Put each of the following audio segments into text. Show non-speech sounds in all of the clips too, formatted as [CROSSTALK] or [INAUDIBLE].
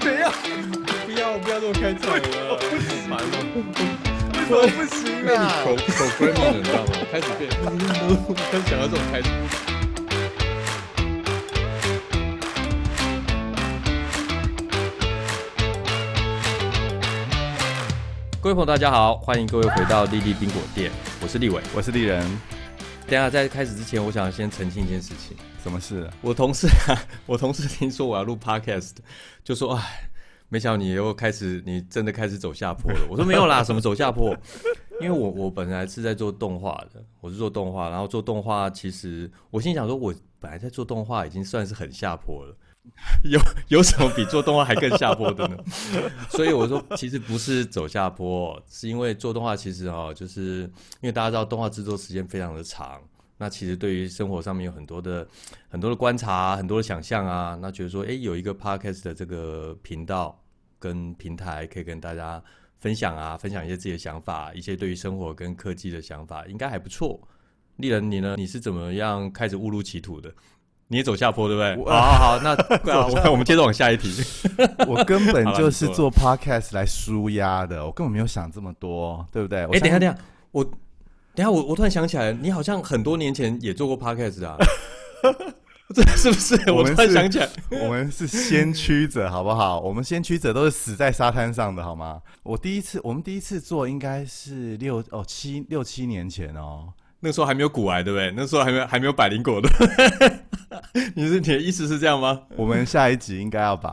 怎样？不要不要这么开场了，好烦哦！为什么不行啊？口口 m 了，你知道吗？开始变，开始想要这种开始。各位朋友，大家好，欢迎各位回到丽丽冰果店，我是立伟。我是丽人，等下在开始之前，我想先澄清一件事情。什么事？啊我同事啊，[LAUGHS] 我同事听说我要录 podcast，就说哎，没想到你又开始，你真的开始走下坡了。[LAUGHS] 我说没有啦，什么走下坡？因为我我本来是在做动画的，我是做动画，然后做动画，其实我心想说，我本来在做动画已经算是很下坡了，[LAUGHS] 有有什么比做动画还更下坡的呢？所以我说，其实不是走下坡，是因为做动画其实哦，就是因为大家知道动画制作时间非常的长。那其实对于生活上面有很多的很多的观察，很多的想象啊。那觉得说，哎，有一个 podcast 的这个频道跟平台，可以跟大家分享啊，分享一些自己的想法，一些对于生活跟科技的想法，应该还不错。丽人，你呢？你是怎么样开始误入歧途的？你也走下坡，对不对？好好好，那 [LAUGHS] 我 [LAUGHS] 我们接着往下一题。我根本就是做 podcast 来舒压的，我根本没有想这么多，对不对？哎，等一下，等一下，我等下，我我突然想起来，你好像很多年前也做过 podcast 啊？[LAUGHS] 这是不是？我突然想起来，[LAUGHS] 我们是先驱者，好不好？我们先驱者都是死在沙滩上的，好吗？我第一次，我们第一次做应该是六哦七六七年前哦。那时候还没有骨癌，对不对？那时候还没有还没有百灵果的。[LAUGHS] 你是你的意思是这样吗？我们下一集应该要把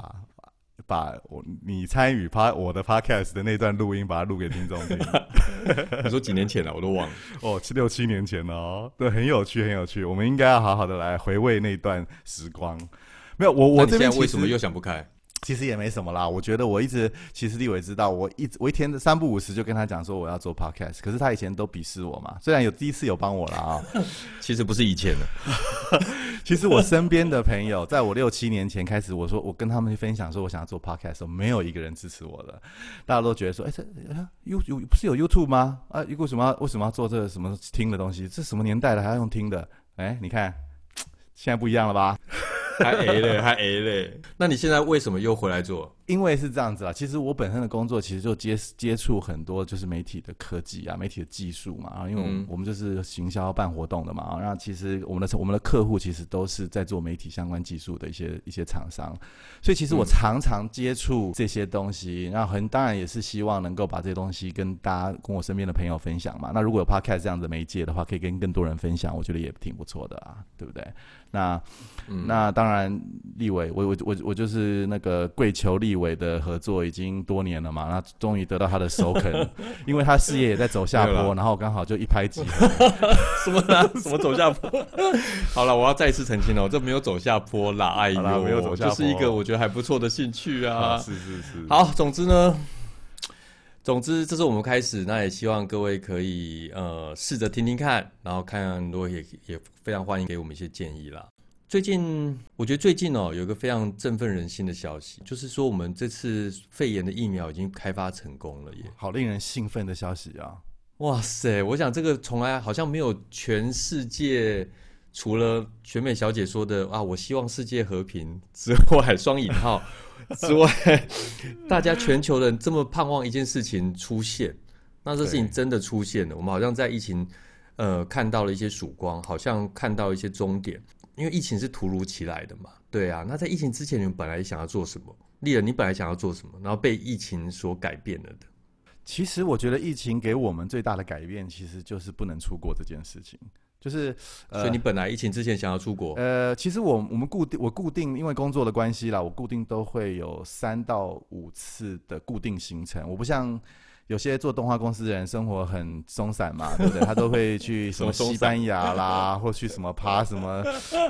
把我你参与趴我的 podcast 的那段录音，把它录给听众听。[LAUGHS] 你说几年前了，我都忘了。[LAUGHS] 哦，七六七年前了哦，对，很有趣，很有趣。我们应该要好好的来回味那段时光。没有，我我这边为什么又想不开？其实也没什么啦。我觉得我一直，其实立伟知道，我一直我一天三不五时就跟他讲说我要做 podcast，可是他以前都鄙视我嘛。虽然有第一次有帮我了啊，[LAUGHS] 其实不是以前的，[LAUGHS] 其实我身边的朋友，在我六七年前开始，我说我跟他们分享说我想要做 podcast 的时候，没有一个人支持我的，大家都觉得说，哎、这啊 You 有不是有 YouTube 吗？啊，为什么要为什么要做这个什么听的东西？这什么年代了还要用听的？哎、你看现在不一样了吧？还 A 嘞，还 A 嘞。那你现在为什么又回来做？因为是这样子啦，其实我本身的工作其实就接接触很多就是媒体的科技啊，媒体的技术嘛。然后因为我们、嗯我们就是行销办活动的嘛，然后其实我们的我们的客户其实都是在做媒体相关技术的一些一些厂商，所以其实我嗯常常接触这些东西，然后很当然也是希望能够把这些东西跟大家跟我身边的朋友分享嘛。那如果有 podcast 这样子的媒介的话，可以跟更多人分享，我觉得也挺不错的啊，对不对？那嗯那当然，立伟，我我我我就是那个跪求立伟的合作已经多年了嘛，那终于得到他的首肯，因为他事业也在走下坡，然后刚好就一拍即合。[LAUGHS] 什么呢？什么走下坡？好了，我要再一次澄清了，这没有走下坡啦，哎呦，没有走下坡就是一个我觉得还不错的兴趣啊。是是是，好，总之呢，总之这是我们开始，那也希望各位可以呃试着听听看，然后看看，如果也也非常欢迎给我们一些建议啦。最近我觉得最近哦有一个非常振奋人心的消息，就是说我们这次肺炎的疫苗已经开发成功了耶！好令人兴奋的消息啊！哇塞，我想这个从来好像没有全世界除了全美小姐说的啊，我希望世界和平之外，双引号 [LAUGHS] 之外，大家全球人这么盼望一件事情出现，那这事情真的出现了。我们好像在疫情呃看到了一些曙光，好像看到一些终点，因为疫情是突如其来的嘛。对啊，那在疫情之前，你们本来想要做什么？丽人，你本来想要做什么？然后被疫情所改变了的。其实我觉得疫情给我们最大的改变，其实就是不能出国这件事情。就是，呃所以你本来疫情之前想要出国，呃，其实我我们固定我固定因为工作的关系啦，我固定都会有三到五次的固定行程。我不像有些做动画公司的人生活很松散嘛，[LAUGHS] 对不对？他都会去什么西班牙啦，[LAUGHS] 或去什么爬什么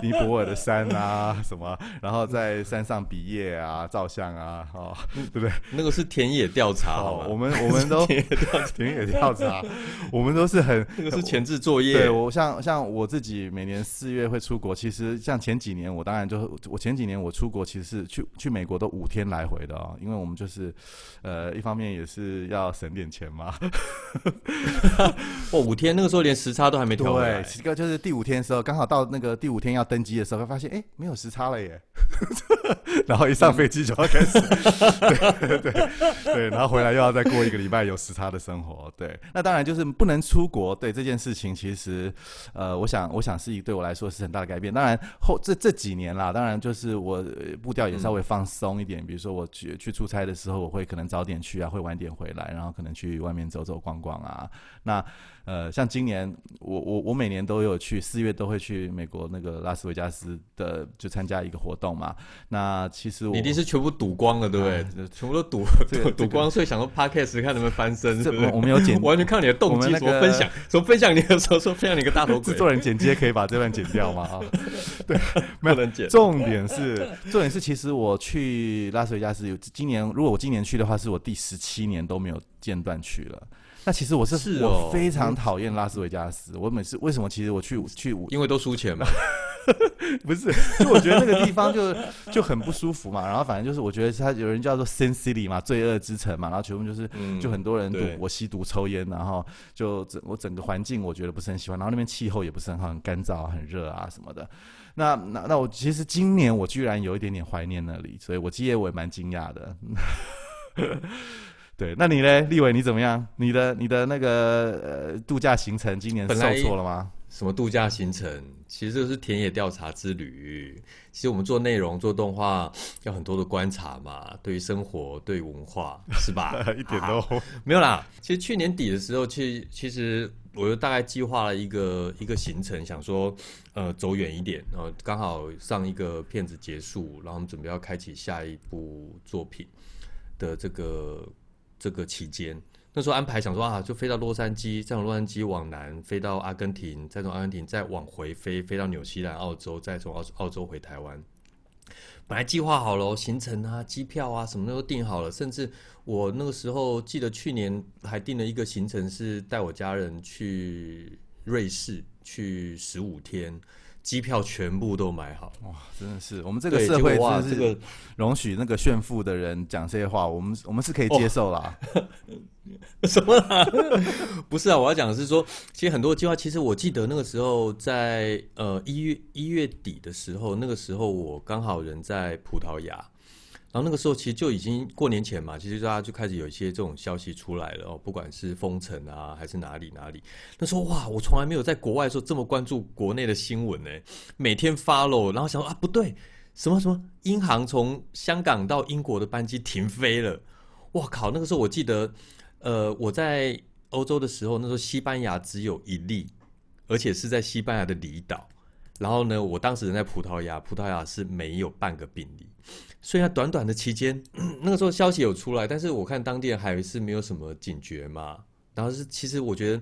尼泊尔的山啊，[LAUGHS] 什么，然后在山上比耶啊、照相啊，哦，对不对？那个是田野调查，我们我们都田野调查，田野调查，我们都是很那个是前置作业。对我像像我自己每年四月会出国，其实像前几年我当然就我前几年我出国其实是去去美国都五天来回的哦，因为我们就是呃一方面也是要省省点钱吗？[LAUGHS] 哦，五天那个时候连时差都还没调回来。对，，这个就是第五天的时候，刚好到那个第五天要登机的时候，发现哎没有时差了耶，[LAUGHS] 然后一上飞机就要开始，对对对，然后回来又要再过一个礼拜有时差的生活，对，那当然就是不能出国，对这件事情其实呃，我想我想是一对我来说是很大的改变。当然后这这几年啦，当然就是我呃步调也稍微放松一点，比如说我去去出差的时候，我会可能早点去啊，会晚点回来，然后可能去外面走走逛逛啊。那呃，像今年我我我每年都有去，四月都会去美国那个拉斯维加斯的就参加一个活动嘛。那其实我一定是全部赌光了，对不哎对？全部都赌这个赌赌光，所以想说 podcast 看能不能翻身，这是不是我我们有剪完全看你的动机，怎么分享，怎么分享你的时候说分享你个大头鬼制，作人剪接可以把这段剪掉吗？[LAUGHS] 啊，[LAUGHS] 不能剪。重点是，重点是，其实我去拉斯维加斯有今年，如果我今年去的话，是我第十七年都没有间断去了。那其实我是是哦我非常讨厌拉斯维加斯。我每次为什么？其实我去去因为都输钱嘛，[LAUGHS] 不是，就我觉得那个地方就就很不舒服嘛。然后反正就是我觉得他有人叫做 Sin City 嘛，罪恶之城嘛。然后全部就是嗯就很多人赌对我吸毒抽烟，然后就整我整个环境我觉得不是很喜欢，然后那边气候也不是很好，很干燥啊、很热啊什么的。那那那我其实今年我居然有一点点怀念那里，所以我今年我也蛮惊讶的。[LAUGHS] 对，那你嘞，立伟你怎么样？你的你的那个呃度假行程今年受挫了吗？什么度假行程，其实这是田野调查之旅。其实我们做内容、做动画要很多的观察嘛，对于生活、对文化，是吧？[LAUGHS] 一点都没有啦。其实去年底的时候，其其实我就大概计划了一个一个行程，想说呃走远一点，然后刚好上一个片子结束，然后我们准备要开启下一部作品的这个这个期间。那时候安排想说啊，就飞到洛杉矶，再从洛杉矶往南飞到阿根廷，再从阿根廷再往回飞，飞到纽西兰、澳洲，再从澳澳洲回台湾。本来计划好了哦行程啊、机票啊，什么都订好了，甚至我那个时候记得去年还订了一个行程，是带我家人去瑞士去十五天，机票全部都买好。哇，真的是我们这个，社会哇，真的是这个容许那个炫富的人讲这些话，我们我们是可以接受啦。[LAUGHS] [LAUGHS] 什么啦？不是啊，我要讲的是说，其实很多计划，其实我记得那个时候在呃一月一月底的时候，那个时候我刚好人在葡萄牙，然后那个时候其实就已经过年前嘛，其实大家就开始有一些这种消息出来了哦，不管是封城啊，还是哪里哪里。那时候哇，我从来没有在国外的时候这么关注国内的新闻呢，每天 follow，然后想说啊不对，什么什么英航从香港到英国的班机停飞了，哇靠！那个时候我记得，呃，我在欧洲的时候，那时候西班牙只有一例，而且是在西班牙的离岛。然后呢，我当时人在葡萄牙，葡萄牙是没有半个病例，所以短短的期间，[CLEARS THROAT] 那个时候消息有出来，但是我看当地人还是没有什么警觉嘛。然后是其实我觉得，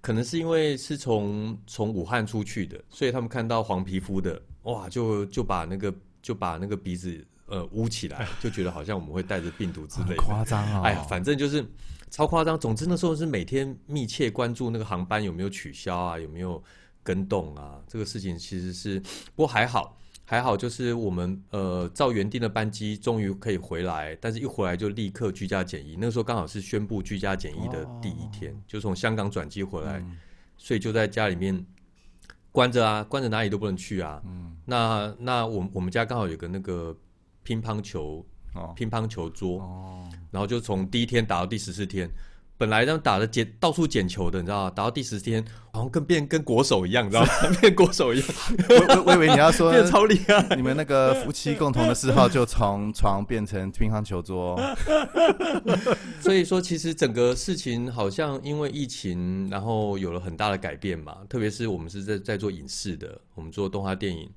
可能是因为是从从武汉出去的，所以他们看到黄皮肤的，哇，就就把那个就把那个鼻子呃捂起来，[LAUGHS] 就觉得好像我们会带着病毒之类很的。夸张啊！哎呀，反正就是超夸张。总之那时候是每天密切关注那个航班有没有取消啊，有没有跟动啊。这个事情其实是，不过还好，还好就是我们呃照原定的班机终于可以回来，但是一回来就立刻居家检疫。那个时候刚好是宣布居家检疫的第一天，就从香港转机回来，所以就在家里面。关着啊，关着哪里都不能去啊。嗯，那那我我们家刚好有个那个乒乓球哦乒乓球桌，哦，然后就从第一天打到第十四天，本来他们打的捡到处捡球的，你知道吗？打到第十天，好像跟变跟国手一样，你知道吗？[LAUGHS] 变国手一样，我我我以为你要说 [LAUGHS] 超厉害。你们那个夫妻共同的嗜好就从床变成乒乓球桌，[LAUGHS] 所以说，其实整个事情好像因为疫情，然后有了很大的改变嘛。特别是我们是在在做影视的，我们做动画电影，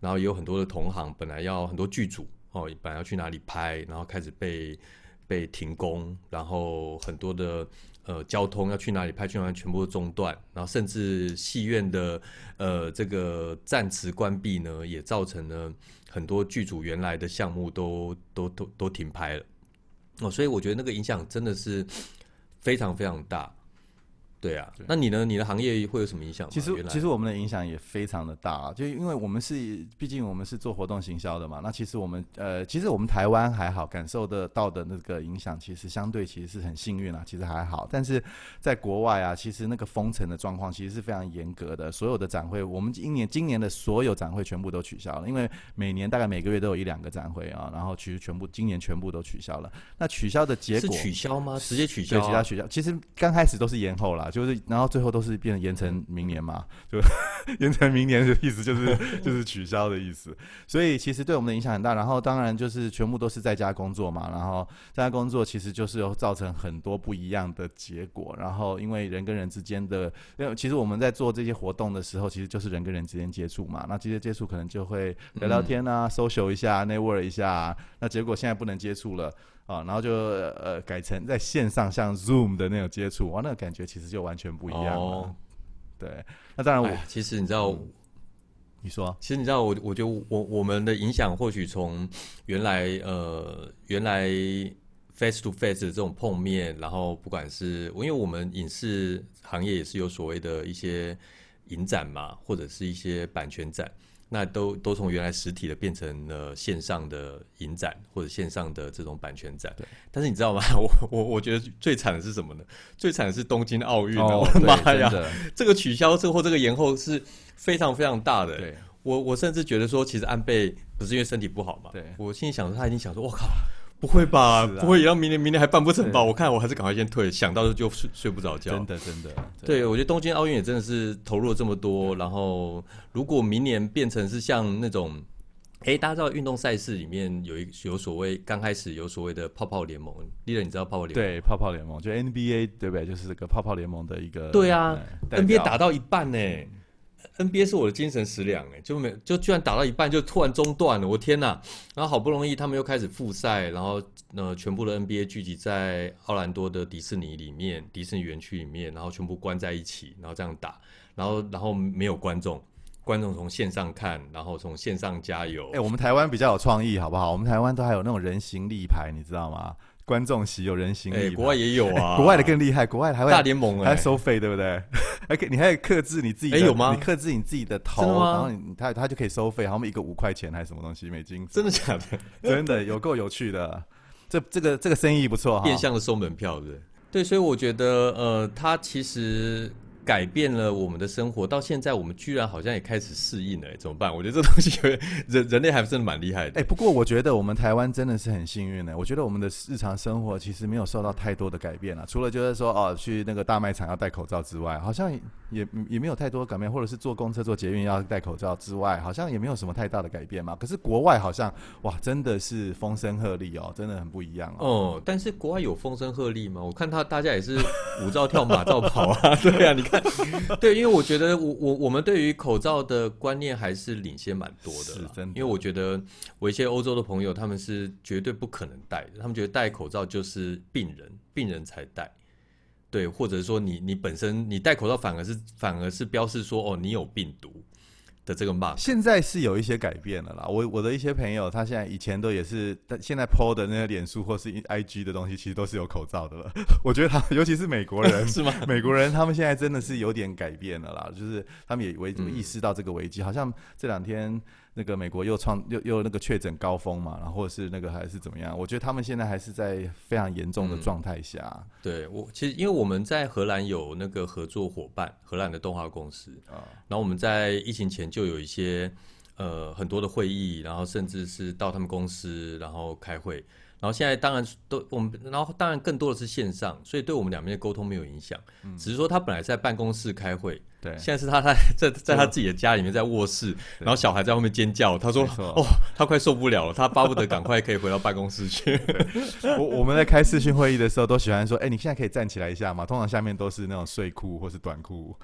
然后也有很多的同行，本来要很多剧组哦，本来要去哪里拍，然后开始被被停工，然后很多的呃交通要去哪里拍，去哪里全部中断，然后甚至戏院的呃这个暂时关闭呢，也造成了很多剧组原来的项目都都都都停拍了。哦，所以我觉得那个影响真的是非常非常大。对啊，那你呢？你的行业会有什么影响吗？其实其实我们的影响也非常的大啊，就因为我们是毕竟我们是做活动行销的嘛，那其实我们呃其实我们台湾还好，感受得到的那个影响其实相对其实是很幸运啊，其实还好，但是在国外啊，其实那个封城的状况其实是非常严格的，所有的展会我们今年今年的所有展会全部都取消了，因为每年大概每个月都有一两个展会啊，然后其实全部今年全部都取消了，那取消的结是果取消吗？直接取消、对，啊？其他取消。其实刚开始都是延后啦，就是然后最后都是变成延成明年嘛，就 [LAUGHS] 延成明年的意思就是就是 [LAUGHS] 取消的意思。所以其实对我们的影响很大。然后当然就是全部都是在家工作嘛，然后在家工作其实就是有造成很多不一样的结果。然后因为人跟人之间的，因为其实我们在做这些活动的时候，其实就是人跟人之间接触嘛。那这些接触可能就会聊聊天啊、social 一下、network 一下啊。那结果现在不能接触了。啊，然后就呃改成在线上像 Zoom 的那种接触，哇，那个感觉其实就完全不一样了。哦对，那当然我、哎其实你知道，你说其实你知道我，我觉得我我们的影响或许从原来呃原来 face to face 的这种碰面，然后不管是因为我们影视行业也是有所谓的一些影展嘛，或者是一些版权展。那都都从原来实体的变成了线上的影展或者线上的这种版权展对。但是你知道吗？[LAUGHS] 我我我觉得最惨的是什么呢？最惨的是东京奥运啊！哦 [LAUGHS] 我的妈呀 [LAUGHS] 这个取消之后这个延后是非常非常大的。对我我甚至觉得说，其实安倍不是因为身体不好嘛？对我心里想说，他已经想说，我靠，不会吧？[LAUGHS] 不会让明年明年还办不成吧？我看我还是赶快先退，想到就睡睡不着觉。真的真的对，我觉得东京奥运也真的是投入了这么多，然后如果明年变成是像那种，哎，大家知道运动赛事里面有一有所谓刚开始有所谓的泡泡联盟，丽人你知道泡泡联盟？对泡泡联盟就 NBA 对不对？就是这个泡泡联盟的一个对啊，NBA 打到一半呢、NBA 是我的精神食粮哎，就没就居然打到一半就突然中断了，我天哪！然后好不容易他们又开始复赛，然后呃全部的 NBA 聚集在奥兰多的迪士尼里面，迪士尼园区里面，然后全部关在一起，然后这样打，然后然后没有观众，观众从线上看，然后从线上加油。哎、我们台湾比较有创意，好不好？我们台湾都还有那种人形立牌，你知道吗？观众席有人形立哎、牌，国外也有啊，[LAUGHS] 国外的更厉害，国外还会大联盟哎、还收费，对不对？还可以，你还可以克制你自己的，哎有吗你克制你自己的头，然后你他他就可以收费，好像一个五块钱还是什么东西美金，真的假的？[LAUGHS] 真的有够有趣的。这这个这个生意不错哈，变相的收门票，对不对？对，所以我觉得，呃，他其实改变了我们的生活，到现在我们居然好像也开始适应了，哎怎么办？我觉得这东西人人类还真的蛮厉害的。哎、不过我觉得我们台湾真的是很幸运的。我觉得我们的日常生活其实没有受到太多的改变啊，除了就是说哦，去那个大卖场要戴口罩之外，好像也也没有太多改变，或者是坐公车、坐捷运要戴口罩之外，好像也没有什么太大的改变嘛。可是国外好像哇，真的是风声鹤唳哦，真的很不一样哦。哦，但是国外有风声鹤唳吗？我看他大家也是舞照跳马照跑啊，[LAUGHS] 对啊，你看，[LAUGHS] 对，因为我觉得我我我们对于口罩的观念还是领先蛮多的啦，是真的因为我觉得我一些欧洲的朋友他们是绝对不可能戴的，他们觉得戴口罩就是病人，病人才戴。对，或者说你你本身你戴口罩反而是反而是标示说哦你有病毒的这个 mark。现在是有一些改变了啦。我我的一些朋友，他现在以前都也是，但现在 PO 的那个脸书或是 IG 的东西，其实都是有口罩的了。[LAUGHS] 我觉得他，尤其是美国人，[LAUGHS] 是吗？美国人他们现在真的是有点改变了啦，就是他们也危嗯意识到这个危机，好像这两天那个美国又创又又那个确诊高峰嘛，然后或者是那个还是怎么样？我觉得他们现在还是在非常严重的嗯状态下对我其实因为我们在荷兰有那个合作伙伴，荷兰的动画公司，啊。然后我们在疫情前就有一些呃很多的会议，然后甚至是到他们公司然后开会，然后现在当然都我们，然后当然更多的是线上，所以对我们两边的沟通没有影响，只是说他本来在办公室开会，对，现在是他在在在他自己的家里面在卧室，然后小孩在后面尖叫，他说哦他快受不了了，他巴不得赶快可以回到办公室去。[LAUGHS] 我我们在开视讯会议的时候，都喜欢说：“哎、你现在可以站起来一下嘛？”通常下面都是那种睡裤或是短裤。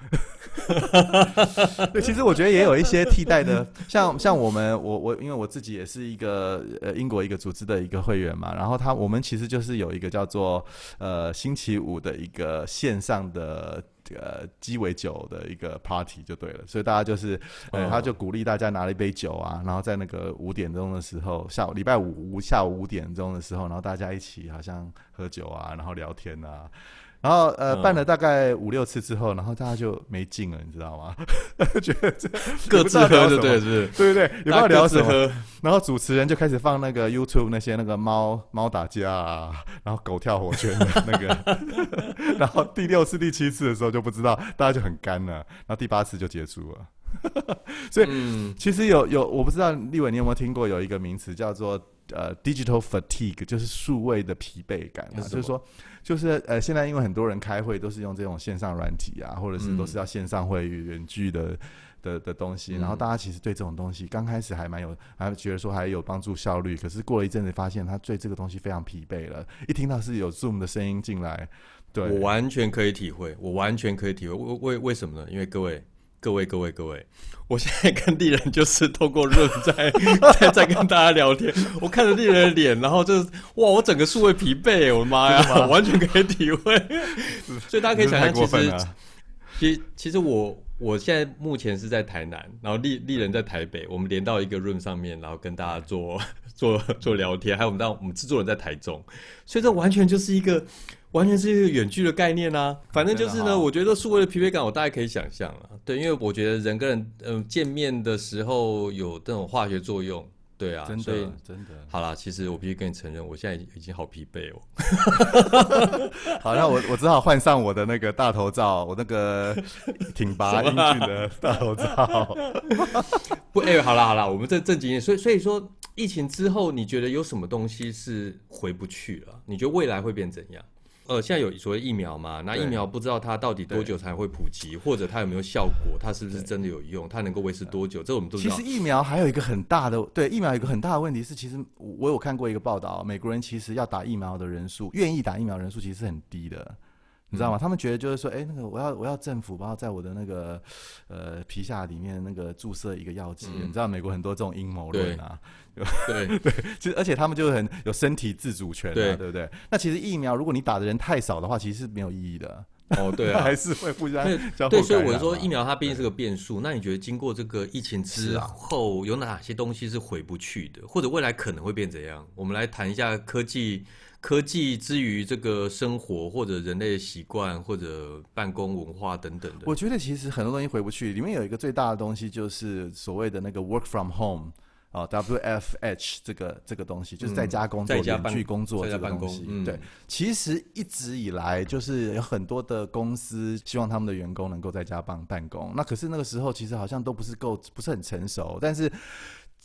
[LAUGHS] 对，其实我觉得也有一些替代的，像像我们，我我因为我自己也是一个呃英国一个组织的一个会员嘛，然后他我们其实就是有一个叫做呃星期五的一个线上的。呃，鸡尾酒的一个 party 就对了，所以大家就是，呃，哦他就鼓励大家拿了一杯酒啊，然后在那个五点钟的时候，下午礼拜五下午五点钟的时候，然后大家一起好像喝酒啊，然后聊天啊，然后呃嗯办了大概五六次之后，然后大家就没劲了，你知道吗？[LAUGHS] 觉得这各自喝，对对，是不是？对对对，也不知道聊什么。喝，然后主持人就开始放那个 YouTube 那些那个猫猫打架啊，然后狗跳火圈的那个，[LAUGHS] 然后第六次、第七次的时候就不知道，大家就很干了，然后第八次就结束了。[LAUGHS] 所以嗯，其实有有，我不知道立伟你有没有听过有一个名词叫做呃 digital fatigue，就是数位的疲惫感嘛，就是说，就是呃现在因为很多人开会都是用这种线上软体啊，或者是嗯都是要线上会议、远距的。的的东西，嗯然后大家其实对这种东西刚开始还蛮有，还觉得说还有帮助效率，可是过了一阵子发现他对这个东西非常疲惫了。一听到是有 Zoom 的声音进来，对，我完全可以体会，我完全可以体会。为为为什么呢？因为各位。各位各位各位，我现在跟丽人就是透过润在在在跟大家聊天，我看着丽人的脸，然后就是哇，我整个数位疲惫，我的妈呀，我完全可以体会。[LAUGHS] 所以大家可以想象，其实。其其实我我现在目前是在台南，然后丽丽人在台北，我们连到一个 room 上面，然后跟大家做做做聊天，还有我们当我们制作人在台中，所以这完全就是一个完全是一个远距的概念啊。反正就是呢，我觉得数位的疲惫感，我大概可以想象了。对，因为我觉得人跟人嗯、见面的时候有这种化学作用，对啊，真的真的。好啦，其实我必须跟你承认，我现在已经好疲惫哦。[LAUGHS] 好，那我我只好换上我的那个大头照，我那个挺拔英俊的大头照。[LAUGHS] 不，哎、好啦好啦，我们正正经。所以所以说，疫情之后，你觉得有什么东西是回不去了？你觉得未来会变怎样？呃，现在有所谓疫苗嘛？那疫苗不知道它到底多久才会普及，或者它有没有效果？它是不是真的有用？它能够维持多久？这我们都知道其实。疫苗还有一个很大的，对疫苗有一个很大的问题是，其实我有看过一个报道，美国人其实要打疫苗的人数，愿意打疫苗人数其实是很低的。你知道吗？他们觉得就是说，哎、那个我要我要政府帮我在我的那个呃皮下里面那个注射一个药剂，嗯你知道美国很多这种阴谋论啊，[LAUGHS] 对 [LAUGHS] 对，其实而且他们就很有身体自主权、啊，对对不对？那其实疫苗如果你打的人太少的话，其实是没有意义的，哦，对啊 [LAUGHS] 还，是会互相对所以我说疫苗它毕竟是个变数。那你觉得经过这个疫情之后，有哪些东西是回不去的，或者未来可能会变怎样？我们来谈一下科技。科技之于这个生活，或者人类的习惯，或者办公文化等等的。我觉得其实很多东西回不去，里面有一个最大的东西就是所谓的那个 work from home 啊、WFH 这个这个东西，就是在家工作、嗯在家办远距工作在家办公这个东西。嗯对，其实一直以来就是有很多的公司希望他们的员工能够在家办办公，那可是那个时候其实好像都不是够不是很成熟，但是。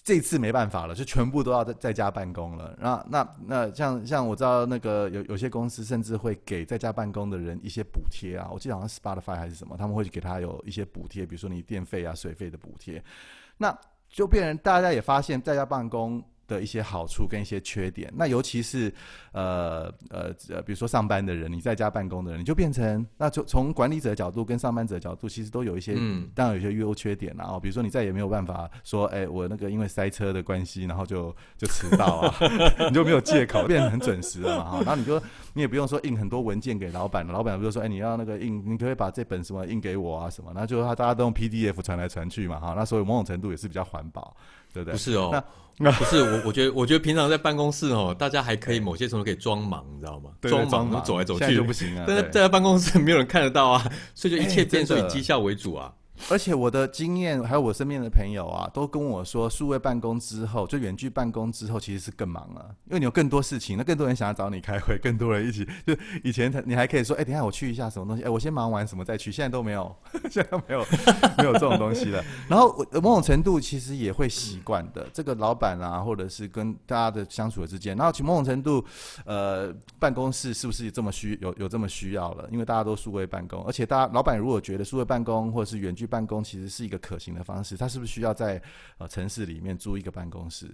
这次没办法了，就全部都要在在家办公了。那那那像像我知道那个有有些公司甚至会给在家办公的人一些补贴啊，我记得好像 Spotify 还是什么，他们会给他有一些补贴，比如说你电费啊、水费的补贴。那就变成大家也发现在家办公的一些好处跟一些缺点。那尤其是呃呃呃，比如说上班的人，你在家办公的人，你就变成那就从管理者的角度跟上班者的角度，其实都有一些嗯，当然有些优缺点啦哦，比如说你再也没有办法说，哎、我那个因为塞车的关系，然后就就迟到啊，[LAUGHS] 你就没有借口，变得很准时了嘛哈。然后你就你也不用说印很多文件给老板，老板比如说，哎、你要那个印，你可以把这本什么印给我啊什么？那就他大家都用 PDF 传来传去嘛哈，那所以某种程度也是比较环保，对不对？不是哦那，[LAUGHS] 不是我，我觉得，我觉得平常在办公室哦，大家还可以某些时候可以装忙，你知道吗？装忙，走来走去就不。行啊。但是对在办公室没有人看得到啊，所以就一切哎变数以绩效为主啊。而且我的经验，还有我身边的朋友啊，都跟我说，数位办公之后，就远距办公之后，其实是更忙了，因为你有更多事情，那更多人想要找你开会，更多人一起。就以前他你还可以说，哎、等一下我去一下什么东西，哎、我先忙完什么再去，现在都没有，[LAUGHS] 现在都没有 [LAUGHS] 没有这种东西了。[LAUGHS] 然后我某种程度其实也会习惯的，这个老板啊，或者是跟大家的相处的之间，然后其某种程度，呃，办公室是不是这么需有有这么需要了？因为大家都数位办公，而且大家老板如果觉得数位办公或者是远距去办公其实是一个可行的方式，他是不是需要在呃城市里面租一个办公室？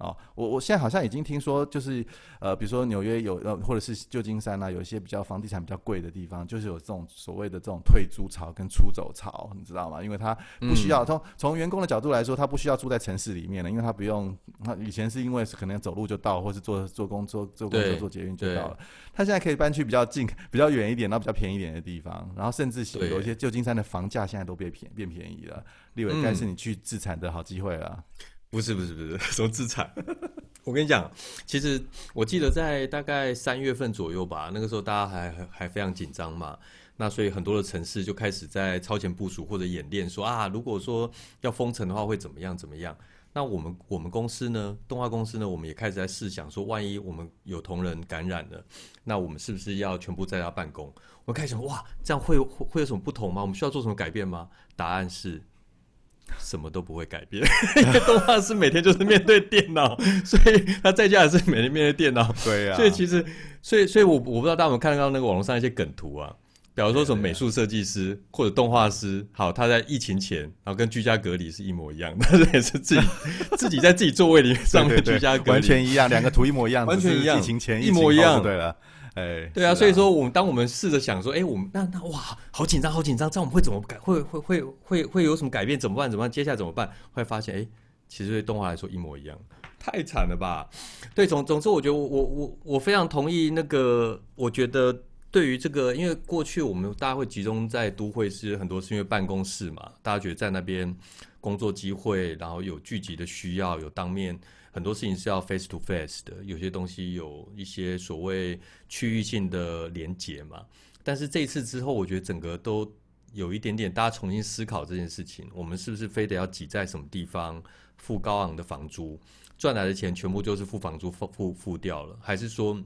哦，我我现在好像已经听说，就是呃，比如说纽约有呃，或者是旧金山啊，有一些比较房地产比较贵的地方，就是有这种所谓的这种退租潮跟出走潮，你知道吗？因为他不需要从从员工的角度来说，他不需要住在城市里面了，因为他不用，他以前是因为可能走路就到，或是坐坐工坐坐公车对坐捷运就到了。他现在可以搬去比较近、比较远一点，然后比较便宜一点的地方，然后甚至有一些旧金山的房价现在都变便变便宜了。立伟，嗯该是你去自产的好机会了。不是不是不是 [LAUGHS] 什么资产。[LAUGHS] 我跟你讲，其实我记得在大概三月份左右吧，那个时候大家还还非常紧张嘛。那所以很多的城市就开始在超前部署或者演练，说啊，如果说要封城的话会怎么样怎么样？那我们我们公司呢，动画公司呢，我们也开始在试想说，万一我们有同仁感染了，那我们是不是要全部在家办公？我开始想，哇，这样会会有什么不同吗？我们需要做什么改变吗？答案是。什么都不会改变，[LAUGHS] 因为动画师每天就是面对电脑，[LAUGHS] 所以他在家也是每天面对电脑。对啊，所以其实，所以，所以我我不知道大家有没有看到那个网络上一些梗图啊，比如说什么美术设计师或者动画师，好，他在疫情前，然后跟居家隔离是一模一样，的，[LAUGHS] 也是自己自己在自己座位里面上面居家隔离，完全一样，两个图一模一样，完全一样，疫情前一模一样，对了。哎，对啊，所以说我们当我们试着想说，哎，我们那那哇，好紧张，好紧张，这样我们会怎么改？会会会会会有什么改变？怎么办？怎么办？接下来怎么办？会发现，哎，其实对动画来说一模一样，太惨了吧？对，总总之，我觉得我我我我非常同意那个，我觉得对于这个，因为过去我们大家会集中在都会是很多是因为办公室嘛，大家觉得在那边工作机会，然后有聚集的需要，有当面。很多事情是要 face to face 的，有些东西有一些所谓区域性的连结嘛。但是这一次之后，我觉得整个都有一点点，大家重新思考这件事情：我们是不是非得要挤在什么地方付高昂的房租，赚来的钱全部就是付房租付付付掉了？还是说，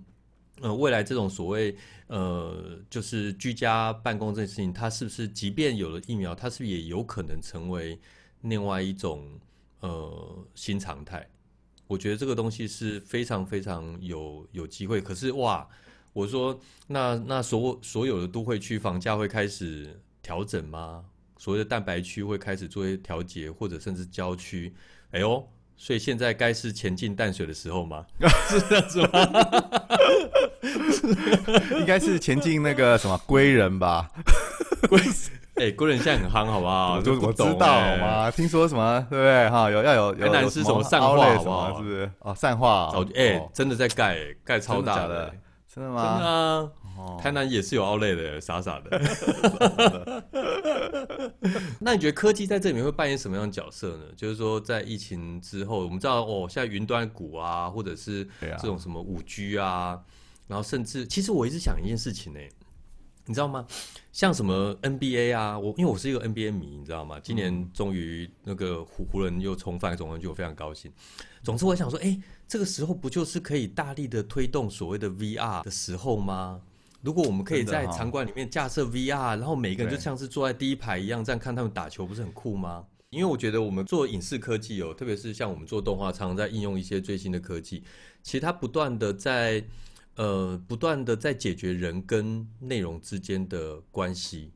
呃，未来这种所谓呃，就是居家办公这件事情，它是不是即便有了疫苗，它是不是也有可能成为另外一种呃新常态？我觉得这个东西是非常非常有有机会，可是哇，我说那那所所有的都会区房价会开始调整吗？所谓的蛋白区会开始做一些调节，或者甚至郊区，哎呦，所以现在该是前进淡水的时候吗？[LAUGHS] 是这样子吗？[LAUGHS] 应该是前进那个什么归人吧？[LAUGHS] 归。哎，国人现在很夯，好不好？就我知道吗？听说什么，对不对？哈，有要有有南是什么善化，好不好？是不是？哦，善化，哎，真的在盖，盖超大的，真的吗？真的啊！台南也是有奥类的，傻傻的。[LAUGHS] 那你觉得科技在这里面会扮演什么样的角色呢？就是说，在疫情之后，我们知道哦，现在云端股啊，或者是这种什么五 G 啊，然后甚至，其实我一直想一件事情呢。你知道吗？像什么 NBA 啊，我因为我是一个 NBA 迷，你知道吗？今年终于那个湖湖人又重返总冠军，我非常高兴。总之，我想说，哎，这个时候不就是可以大力的推动所谓的 VR 的时候吗？如果我们可以在场馆里面架设 VR，然后每个人就像是坐在第一排一样，这样看他们打球，不是很酷吗？因为我觉得我们做影视科技哦，特别是像我们做动画，常常在应用一些最新的科技，其实它不断的在。呃，不断的在解决人跟内容之间的关系，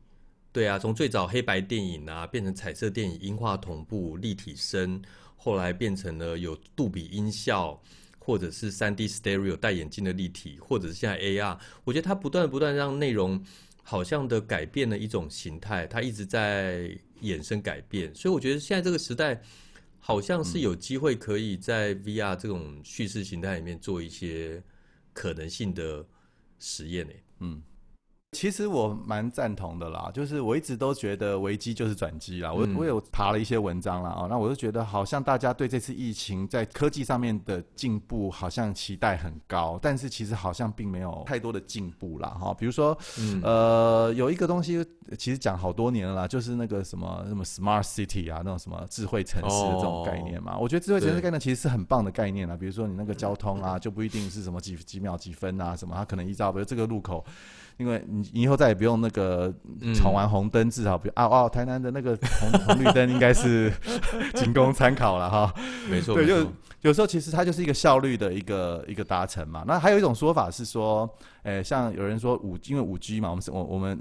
对啊，从最早黑白电影啊，变成彩色电影、音画同步、立体声，后来变成了有杜比音效，或者是三 D stereo 戴眼镜的立体，或者是现在 AR，我觉得它不断不断让内容好像的改变了一种形态，它一直在衍生改变，所以我觉得现在这个时代好像是有机会可以在 VR 这种叙事形态里面做一些。可能性的实验呢？嗯。其实我蛮赞同的啦，就是我一直都觉得危机就是转机啦。我我有爬了一些文章啦，啊，那我就觉得好像大家对这次疫情在科技上面的进步好像期待很高，但是其实好像并没有太多的进步啦。哈。比如说，呃，有一个东西其实讲好多年了啦，就是那个什么什么 smart city 啊，那种什么智慧城市的这种概念嘛。我觉得智慧城市概念其实是很棒的概念啦。比如说你那个交通啊，就不一定是什么几几秒几分啊，什么它可能依照比如这个路口。因为你以后再也不用那个闯完红灯，至少比啊哦，台南的那个红 [LAUGHS] 红绿灯应该是 [LAUGHS] 仅供参考了哈。没错，对，就有时候其实它就是一个效率的一个一个达成嘛。那还有一种说法是说。诶，像有人说五，因为五 G 嘛，我们是我我们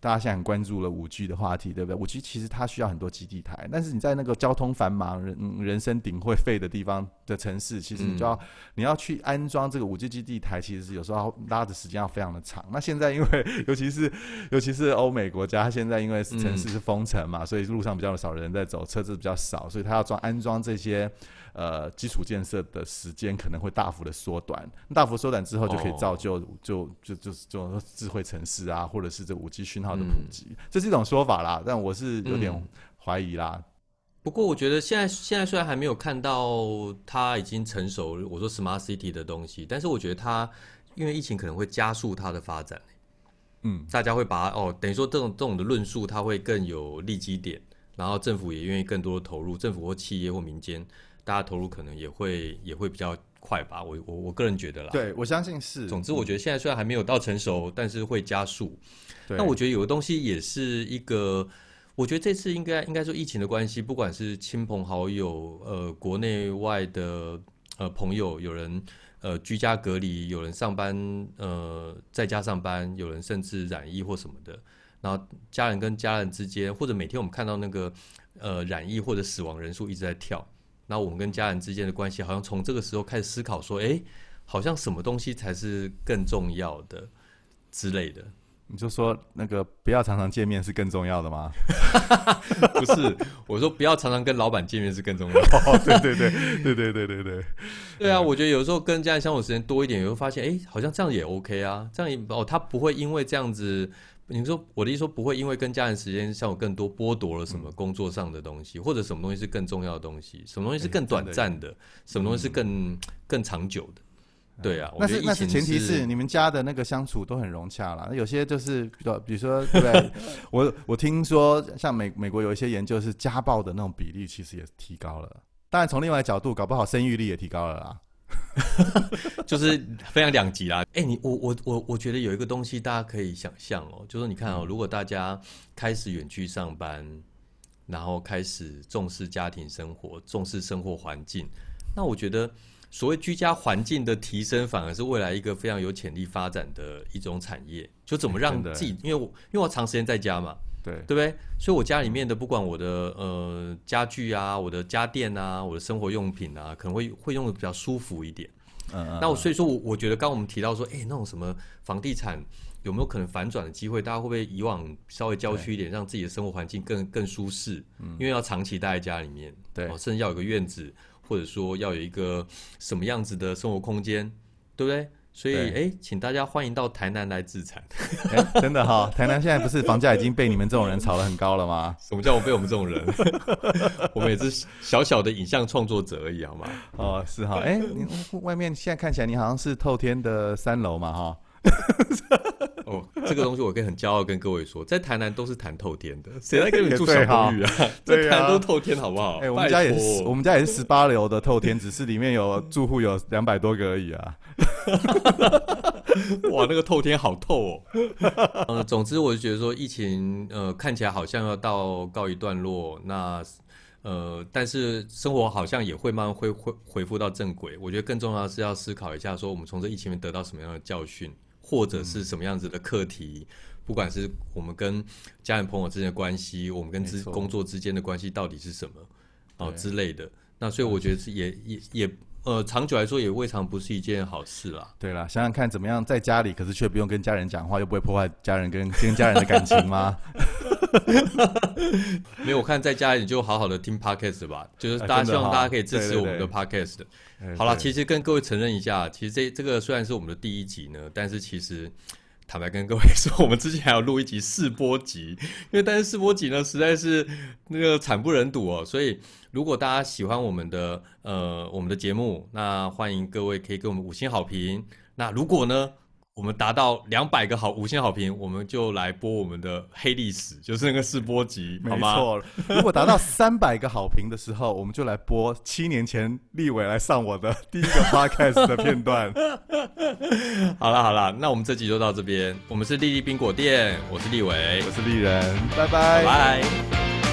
大家现在很关注了五 G 的话题，对不对？五 G 其实它需要很多基地台，但是你在那个交通繁忙、人人声鼎会废的地方的城市，其实你就要你要去安装这个五 G 基地台，其实是有时候拉的时间要非常的长。那现在因为尤其是尤其是欧美国家，现在因为城市是封城嘛，所以路上比较少人在走，车子比较少，所以他要装安装这些呃基础建设的时间可能会大幅的缩短。大幅缩短之后，就可以造就就。就就是这种智慧城市啊，或者是这五 G 讯号的普及，这是一种说法啦。但我是有点怀疑啦。不过我觉得现在现在虽然还没有看到它已经成熟，我说 smart city 的东西，但是我觉得它因为疫情可能会加速它的发展。嗯，大家会把它哦，等于说这种这种的论述，它会更有利基点，然后政府也愿意更多的投入，政府或企业或民间，大家投入可能也会也会比较快吧。我我我个人觉得啦。对，我相信是。总之，我觉得现在虽然还没有到成熟，但是会加速。那我觉得有的东西也是一个，我觉得这次应该应该说疫情的关系，不管是亲朋好友，呃，国内外的呃朋友，有人呃居家隔离，有人上班呃在家上班，有人甚至染疫或什么的，然后家人跟家人之间，或者每天我们看到那个呃染疫或者死亡人数一直在跳，那我们跟家人之间的关系，好像从这个时候开始思考说，哎，好像什么东西才是更重要的之类的。你就说那个不要常常见面是更重要的吗？[LAUGHS] 不是，我说不要常常跟老板见面是更重要。[LAUGHS] 哦，对对对对对对对对，对啊，我觉得有时候跟家人相处时间多一点，你会发现，哎，好像这样也 OK 啊，这样也哦，他不会因为这样子，你说我的意思说不会因为跟家人时间相处更多，剥夺了什么工作上的东西，或者什么东西是更重要的东西，什么东西是更短暂的，什么东西是更更长久的。对啊，那是那是前提是你们家的那个相处都很融洽啦。那有些就是比较，比如说，对不对？我我听说，像美美国有一些研究是家暴的那种比例其实也提高了。当然，从另外角度，搞不好生育率也提高了啦。[LAUGHS] 就是非常两极啦。哎，你我我我我觉得有一个东西大家可以想象哦，就是你看哦，如果大家开始远距上班，然后开始重视家庭生活，重视生活环境，那我觉得。所谓居家环境的提升，反而是未来一个非常有潜力发展的一种产业。就怎么让自己，因为我因为我长时间在家嘛，对对不对？所以我家里面的不管我的呃家具啊、我的家电啊、我的生活用品啊，可能会会用的比较舒服一点。嗯嗯。那我所以说我我觉得，刚我们提到说，哎，那种什么房地产有没有可能反转的机会？大家会不会以往稍微郊区一点，让自己的生活环境更更舒适？嗯。因为要长期待在家里面，对，甚至要有个院子。或者说要有一个什么样子的生活空间，对不对？所以，哎，请大家欢迎到台南来自产。真的哈，[LAUGHS] 台南现在不是房价已经被你们这种人炒得很高了吗？什么叫我被我们这种人？[LAUGHS] 我们也是小小的影像创作者而已，好吗？哦，是哈。哎，你外面现在看起来你好像是透天的三楼嘛，哈。[LAUGHS] 哦，这个东西我可以很骄傲跟各位说，在台南都是谈透天的，谁在跟你住小公寓啊？在台南都透天，好不好？哎，我们家也是，我们家也是十八楼的透天，只是里面有住户有两百多个而已啊。[LAUGHS] 哇，那个透天好透哦。呃，[LAUGHS] 总之我就觉得说，疫情呃看起来好像要到告一段落，那呃，但是生活好像也会慢慢恢恢恢复到正轨。我觉得更重要的是要思考一下，说我们从这疫情里面得到什么样的教训。或者是什么样子的课题，不管是我们跟家人朋友之间的关系，我们跟之工作之间的关系到底是什么哦之类的。那所以我觉得是也也也呃，长久来说也未尝不是一件好事啦。对啦，想想看怎么样在家里，可是却不用跟家人讲话，又不会破坏家人跟跟家人的感情吗？[LAUGHS] 没有，我看在家里就好好的听 podcast 吧，就是大家希望大家可以支持我们的 podcast。好了，其实跟各位承认一下，其实这这个虽然是我们的第一集呢，但是其实坦白跟各位 [LAUGHS] 说，我们之前还有录一集试播集，因为但是试播集呢实在是那个惨不忍睹哦，所以如果大家喜欢我们的呃我们的节目，那欢迎各位可以给我们五星好评。那如果呢？我们达到两百个好五星好评，我们就来播我们的黑历史，就是那个试播集，没错。如果达到三百个好评的时候，我们就来播七年前立伟来上我的第一个 [LAUGHS] podcast 的片段。好了好了，那我们这集就到这边。我们是丽丽冰果店，我是立伟，我是丽人，拜拜拜。